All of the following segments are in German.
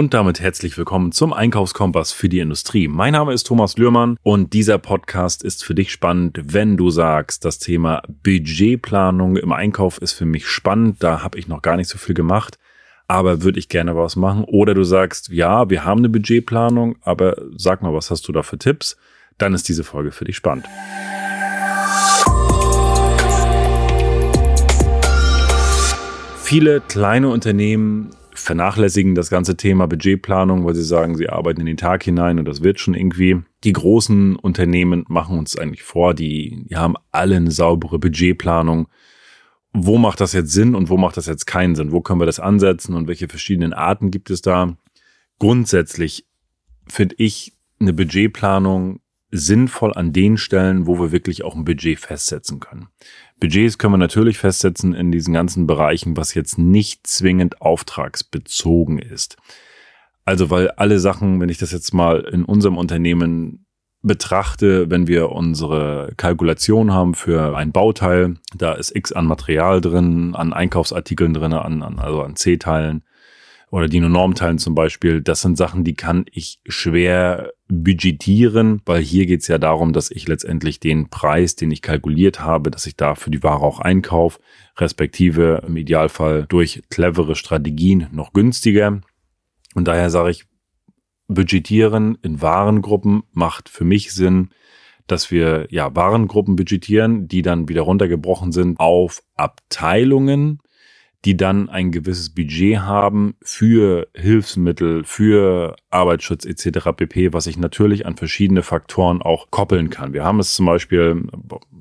Und damit herzlich willkommen zum Einkaufskompass für die Industrie. Mein Name ist Thomas Lührmann und dieser Podcast ist für dich spannend, wenn du sagst, das Thema Budgetplanung im Einkauf ist für mich spannend. Da habe ich noch gar nicht so viel gemacht, aber würde ich gerne was machen. Oder du sagst, ja, wir haben eine Budgetplanung, aber sag mal, was hast du da für Tipps? Dann ist diese Folge für dich spannend. Viele kleine Unternehmen vernachlässigen das ganze Thema Budgetplanung, weil sie sagen, sie arbeiten in den Tag hinein und das wird schon irgendwie. Die großen Unternehmen machen uns eigentlich vor, die, die haben alle eine saubere Budgetplanung. Wo macht das jetzt Sinn und wo macht das jetzt keinen Sinn? Wo können wir das ansetzen und welche verschiedenen Arten gibt es da? Grundsätzlich finde ich eine Budgetplanung sinnvoll an den Stellen, wo wir wirklich auch ein Budget festsetzen können. Budgets können wir natürlich festsetzen in diesen ganzen Bereichen, was jetzt nicht zwingend auftragsbezogen ist. Also weil alle Sachen, wenn ich das jetzt mal in unserem Unternehmen betrachte, wenn wir unsere Kalkulation haben für ein Bauteil, da ist X an Material drin, an Einkaufsartikeln drin, an, an also an C-Teilen, oder die Normteilen zum Beispiel, das sind Sachen, die kann ich schwer budgetieren, weil hier geht es ja darum, dass ich letztendlich den Preis, den ich kalkuliert habe, dass ich da für die Ware auch einkaufe, respektive im Idealfall durch clevere Strategien noch günstiger. Und daher sage ich, budgetieren in Warengruppen macht für mich Sinn, dass wir ja Warengruppen budgetieren, die dann wieder runtergebrochen sind auf Abteilungen, die dann ein gewisses Budget haben für Hilfsmittel, für Arbeitsschutz etc. pp, was ich natürlich an verschiedene Faktoren auch koppeln kann. Wir haben es zum Beispiel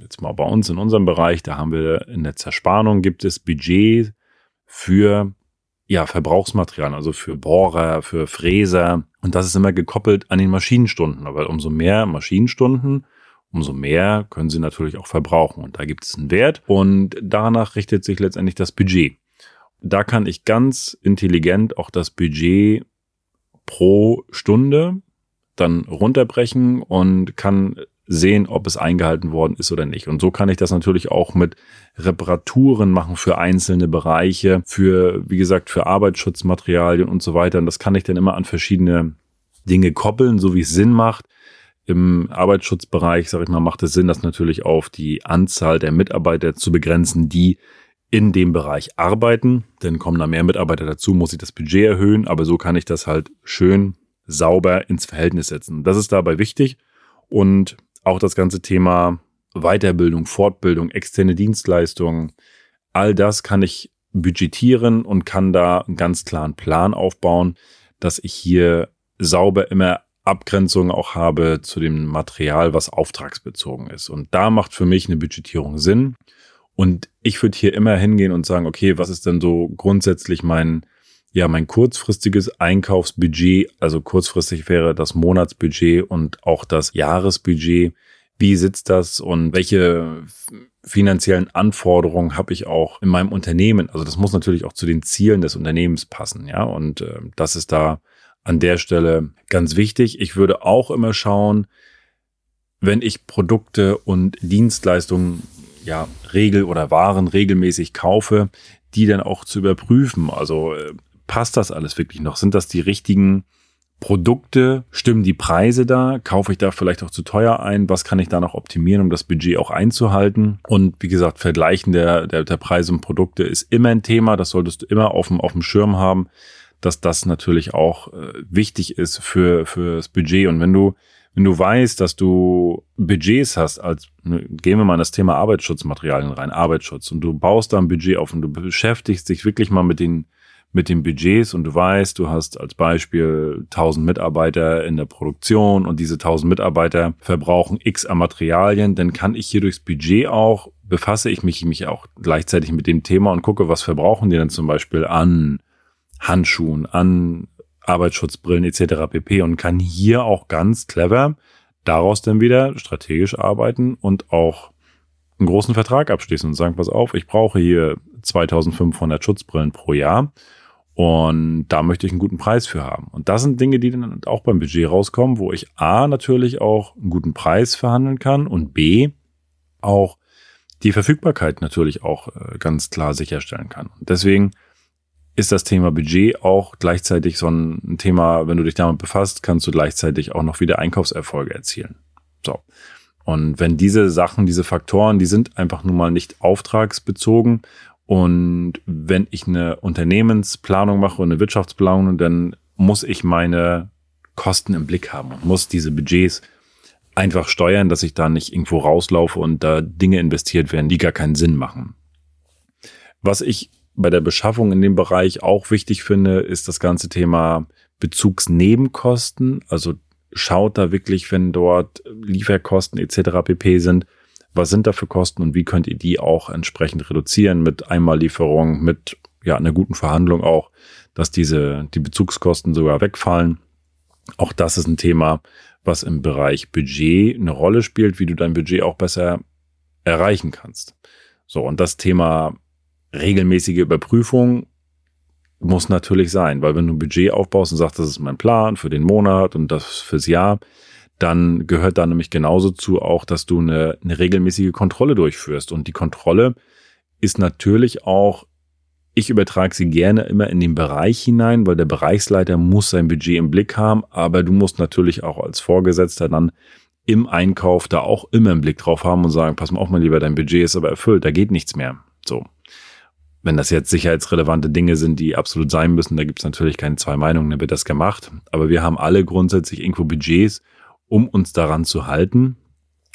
jetzt mal bei uns in unserem Bereich, da haben wir in der Zerspannung gibt es Budget für ja, Verbrauchsmaterialien, also für Bohrer, für Fräser. Und das ist immer gekoppelt an den Maschinenstunden, weil umso mehr Maschinenstunden, umso mehr können sie natürlich auch verbrauchen. Und da gibt es einen Wert und danach richtet sich letztendlich das Budget da kann ich ganz intelligent auch das Budget pro Stunde dann runterbrechen und kann sehen, ob es eingehalten worden ist oder nicht. Und so kann ich das natürlich auch mit Reparaturen machen für einzelne Bereiche, für, wie gesagt, für Arbeitsschutzmaterialien und so weiter. Und das kann ich dann immer an verschiedene Dinge koppeln, so wie es Sinn macht. Im Arbeitsschutzbereich, sage ich mal, macht es Sinn, das natürlich auf die Anzahl der Mitarbeiter zu begrenzen, die in dem Bereich arbeiten. Denn kommen da mehr Mitarbeiter dazu, muss ich das Budget erhöhen, aber so kann ich das halt schön sauber ins Verhältnis setzen. Das ist dabei wichtig und auch das ganze Thema Weiterbildung, Fortbildung, externe Dienstleistungen, all das kann ich budgetieren und kann da einen ganz klaren Plan aufbauen, dass ich hier sauber immer Abgrenzungen auch habe zu dem Material, was auftragsbezogen ist. Und da macht für mich eine Budgetierung Sinn. Und ich würde hier immer hingehen und sagen, okay, was ist denn so grundsätzlich mein, ja, mein kurzfristiges Einkaufsbudget? Also kurzfristig wäre das Monatsbudget und auch das Jahresbudget. Wie sitzt das und welche finanziellen Anforderungen habe ich auch in meinem Unternehmen? Also das muss natürlich auch zu den Zielen des Unternehmens passen, ja. Und äh, das ist da an der Stelle ganz wichtig. Ich würde auch immer schauen, wenn ich Produkte und Dienstleistungen ja, Regel oder Waren regelmäßig kaufe, die dann auch zu überprüfen. Also äh, passt das alles wirklich noch? Sind das die richtigen Produkte? Stimmen die Preise da? Kaufe ich da vielleicht auch zu teuer ein? Was kann ich da noch optimieren, um das Budget auch einzuhalten? Und wie gesagt, Vergleichen der, der, der Preise und Produkte ist immer ein Thema. Das solltest du immer auf dem, auf dem Schirm haben, dass das natürlich auch äh, wichtig ist für, für das Budget. Und wenn du wenn du weißt, dass du Budgets hast, als ne, gehen wir mal in das Thema Arbeitsschutzmaterialien rein, Arbeitsschutz, und du baust da ein Budget auf und du beschäftigst dich wirklich mal mit den mit den Budgets und du weißt, du hast als Beispiel 1000 Mitarbeiter in der Produktion und diese 1000 Mitarbeiter verbrauchen X an Materialien, dann kann ich hier durchs Budget auch, befasse ich mich, mich auch gleichzeitig mit dem Thema und gucke, was verbrauchen die denn zum Beispiel an Handschuhen, an Arbeitsschutzbrillen etc. pp. und kann hier auch ganz clever daraus dann wieder strategisch arbeiten und auch einen großen Vertrag abschließen und sagen, pass auf, ich brauche hier 2500 Schutzbrillen pro Jahr und da möchte ich einen guten Preis für haben. Und das sind Dinge, die dann auch beim Budget rauskommen, wo ich A natürlich auch einen guten Preis verhandeln kann und B auch die Verfügbarkeit natürlich auch äh, ganz klar sicherstellen kann. Und deswegen ist das Thema Budget auch gleichzeitig so ein Thema, wenn du dich damit befasst, kannst du gleichzeitig auch noch wieder Einkaufserfolge erzielen. So. Und wenn diese Sachen, diese Faktoren, die sind einfach nun mal nicht auftragsbezogen. Und wenn ich eine Unternehmensplanung mache und eine Wirtschaftsplanung, dann muss ich meine Kosten im Blick haben und muss diese Budgets einfach steuern, dass ich da nicht irgendwo rauslaufe und da Dinge investiert werden, die gar keinen Sinn machen. Was ich bei der Beschaffung in dem Bereich auch wichtig finde, ist das ganze Thema Bezugsnebenkosten. Also schaut da wirklich, wenn dort Lieferkosten etc. pp sind, was sind da für Kosten und wie könnt ihr die auch entsprechend reduzieren mit Einmallieferung, mit ja einer guten Verhandlung auch, dass diese die Bezugskosten sogar wegfallen. Auch das ist ein Thema, was im Bereich Budget eine Rolle spielt, wie du dein Budget auch besser erreichen kannst. So und das Thema regelmäßige Überprüfung muss natürlich sein, weil wenn du ein Budget aufbaust und sagst, das ist mein Plan für den Monat und das fürs Jahr, dann gehört da nämlich genauso zu auch, dass du eine, eine regelmäßige Kontrolle durchführst. Und die Kontrolle ist natürlich auch, ich übertrage sie gerne immer in den Bereich hinein, weil der Bereichsleiter muss sein Budget im Blick haben, aber du musst natürlich auch als Vorgesetzter dann im Einkauf da auch immer einen Blick drauf haben und sagen, pass mal auf, mein Lieber, dein Budget ist aber erfüllt, da geht nichts mehr. So wenn das jetzt sicherheitsrelevante Dinge sind, die absolut sein müssen, da gibt es natürlich keine zwei Meinungen, dann wird das gemacht. Aber wir haben alle grundsätzlich irgendwo Budgets, um uns daran zu halten.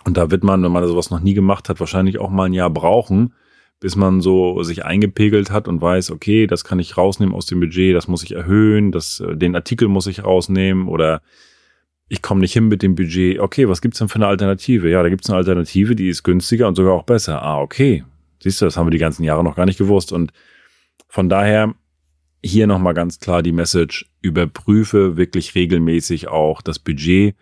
Und da wird man, wenn man sowas noch nie gemacht hat, wahrscheinlich auch mal ein Jahr brauchen, bis man so sich eingepegelt hat und weiß, okay, das kann ich rausnehmen aus dem Budget, das muss ich erhöhen, das, äh, den Artikel muss ich rausnehmen oder ich komme nicht hin mit dem Budget. Okay, was gibt's denn für eine Alternative? Ja, da gibt's eine Alternative, die ist günstiger und sogar auch besser. Ah, okay, Siehst du, das haben wir die ganzen Jahre noch gar nicht gewusst. Und von daher hier nochmal ganz klar die Message, überprüfe wirklich regelmäßig auch das Budget.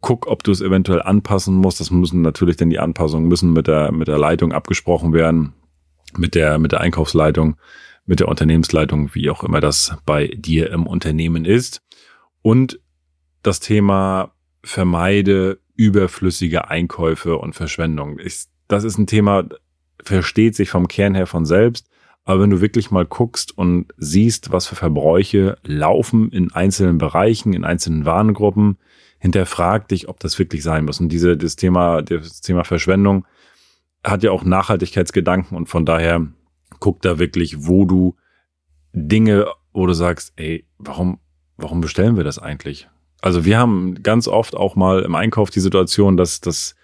Guck, ob du es eventuell anpassen musst. Das müssen natürlich dann die Anpassungen müssen mit der, mit der Leitung abgesprochen werden, mit der, mit der Einkaufsleitung, mit der Unternehmensleitung, wie auch immer das bei dir im Unternehmen ist. Und das Thema vermeide überflüssige Einkäufe und Verschwendung. Ich, das ist ein Thema, versteht sich vom Kern her von selbst. Aber wenn du wirklich mal guckst und siehst, was für Verbräuche laufen in einzelnen Bereichen, in einzelnen Warengruppen, hinterfrag dich, ob das wirklich sein muss. Und diese, das Thema, das Thema Verschwendung hat ja auch Nachhaltigkeitsgedanken und von daher guck da wirklich, wo du Dinge, wo du sagst, ey, warum, warum bestellen wir das eigentlich? Also wir haben ganz oft auch mal im Einkauf die Situation, dass, dass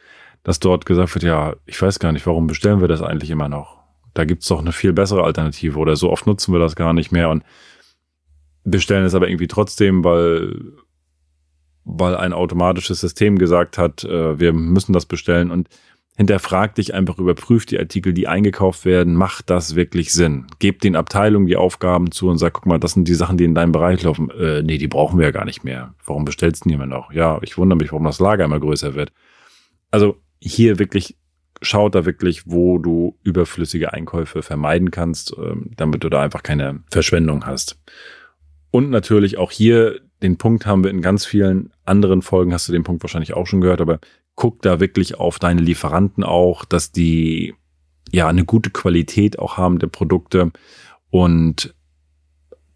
dass dort gesagt wird, ja, ich weiß gar nicht, warum bestellen wir das eigentlich immer noch? Da gibt's doch eine viel bessere Alternative oder so oft nutzen wir das gar nicht mehr und bestellen es aber irgendwie trotzdem, weil, weil ein automatisches System gesagt hat, äh, wir müssen das bestellen und hinterfrag dich einfach, überprüf die Artikel, die eingekauft werden, macht das wirklich Sinn? Gib den Abteilungen die Aufgaben zu und sag, guck mal, das sind die Sachen, die in deinem Bereich laufen. Äh, nee, die brauchen wir ja gar nicht mehr. Warum bestellst du immer noch? Ja, ich wundere mich, warum das Lager immer größer wird. Also hier wirklich schaut da wirklich, wo du überflüssige Einkäufe vermeiden kannst, ähm, damit du da einfach keine Verschwendung hast. Und natürlich auch hier, den Punkt haben wir in ganz vielen anderen Folgen, hast du den Punkt wahrscheinlich auch schon gehört, aber guck da wirklich auf deine Lieferanten auch, dass die ja eine gute Qualität auch haben der Produkte und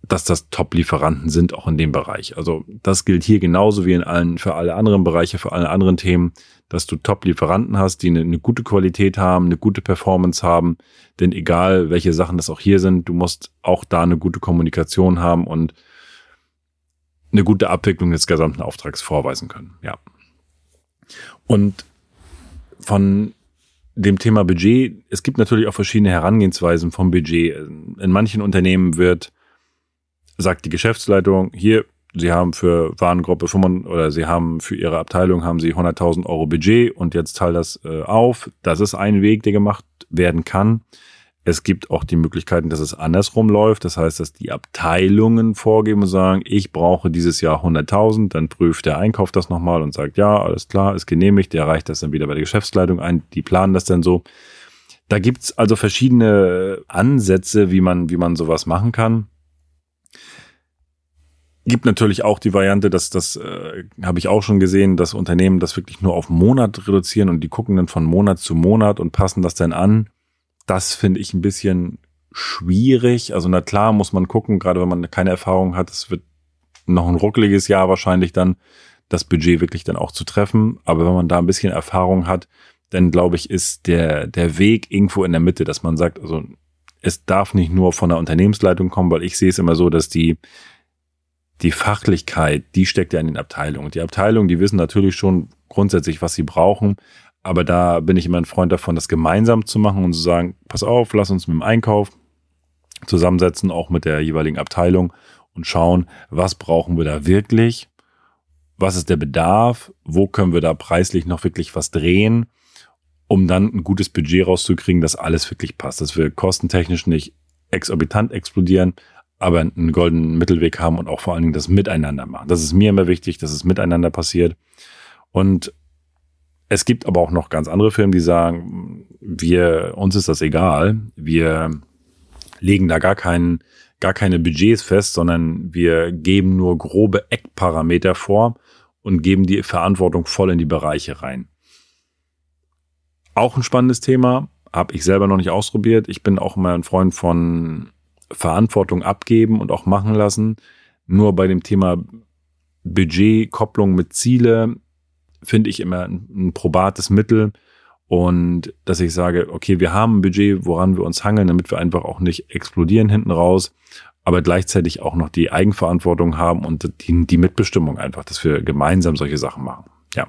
dass das Top-Lieferanten sind, auch in dem Bereich. Also das gilt hier genauso wie in allen, für alle anderen Bereiche, für alle anderen Themen, dass du Top-Lieferanten hast, die eine, eine, gute Qualität haben, eine gute Performance haben. Denn egal, welche Sachen das auch hier sind, du musst auch da eine gute Kommunikation haben und eine gute Abwicklung des gesamten Auftrags vorweisen können. Ja. Und von dem Thema Budget, es gibt natürlich auch verschiedene Herangehensweisen vom Budget. In manchen Unternehmen wird sagt die Geschäftsleitung, hier, Sie haben für Warengruppe 5 oder Sie haben für Ihre Abteilung haben Sie 100.000 Euro Budget und jetzt teil das äh, auf. Das ist ein Weg, der gemacht werden kann. Es gibt auch die Möglichkeiten, dass es andersrum läuft. Das heißt, dass die Abteilungen vorgeben und sagen, ich brauche dieses Jahr 100.000. Dann prüft der Einkauf das nochmal und sagt, ja, alles klar, ist genehmigt. Der reicht das dann wieder bei der Geschäftsleitung ein. Die planen das dann so. Da gibt's also verschiedene Ansätze, wie man, wie man sowas machen kann. Gibt natürlich auch die Variante, dass das äh, habe ich auch schon gesehen, dass Unternehmen das wirklich nur auf Monat reduzieren und die gucken dann von Monat zu Monat und passen das dann an. Das finde ich ein bisschen schwierig. Also na klar muss man gucken, gerade wenn man keine Erfahrung hat, es wird noch ein ruckeliges Jahr wahrscheinlich dann, das Budget wirklich dann auch zu treffen. Aber wenn man da ein bisschen Erfahrung hat, dann glaube ich, ist der, der Weg irgendwo in der Mitte, dass man sagt, also es darf nicht nur von der Unternehmensleitung kommen, weil ich sehe es immer so, dass die, die Fachlichkeit, die steckt ja in den Abteilungen. Die Abteilungen, die wissen natürlich schon grundsätzlich, was sie brauchen. Aber da bin ich immer ein Freund davon, das gemeinsam zu machen und zu sagen, pass auf, lass uns mit dem Einkauf zusammensetzen, auch mit der jeweiligen Abteilung und schauen, was brauchen wir da wirklich? Was ist der Bedarf? Wo können wir da preislich noch wirklich was drehen? um dann ein gutes Budget rauszukriegen, dass alles wirklich passt, dass wir kostentechnisch nicht exorbitant explodieren, aber einen goldenen Mittelweg haben und auch vor allen Dingen das Miteinander machen. Das ist mir immer wichtig, dass es miteinander passiert. Und es gibt aber auch noch ganz andere Firmen, die sagen, wir, uns ist das egal. Wir legen da gar keinen, gar keine Budgets fest, sondern wir geben nur grobe Eckparameter vor und geben die Verantwortung voll in die Bereiche rein. Auch ein spannendes Thema, habe ich selber noch nicht ausprobiert. Ich bin auch immer ein Freund von Verantwortung abgeben und auch machen lassen. Nur bei dem Thema Budgetkopplung mit Ziele finde ich immer ein, ein probates Mittel. Und dass ich sage, okay, wir haben ein Budget, woran wir uns hangeln, damit wir einfach auch nicht explodieren hinten raus, aber gleichzeitig auch noch die Eigenverantwortung haben und die, die Mitbestimmung einfach, dass wir gemeinsam solche Sachen machen. Ja.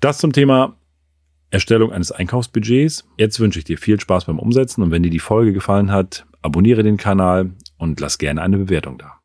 Das zum Thema Erstellung eines Einkaufsbudgets. Jetzt wünsche ich dir viel Spaß beim Umsetzen und wenn dir die Folge gefallen hat, abonniere den Kanal und lass gerne eine Bewertung da.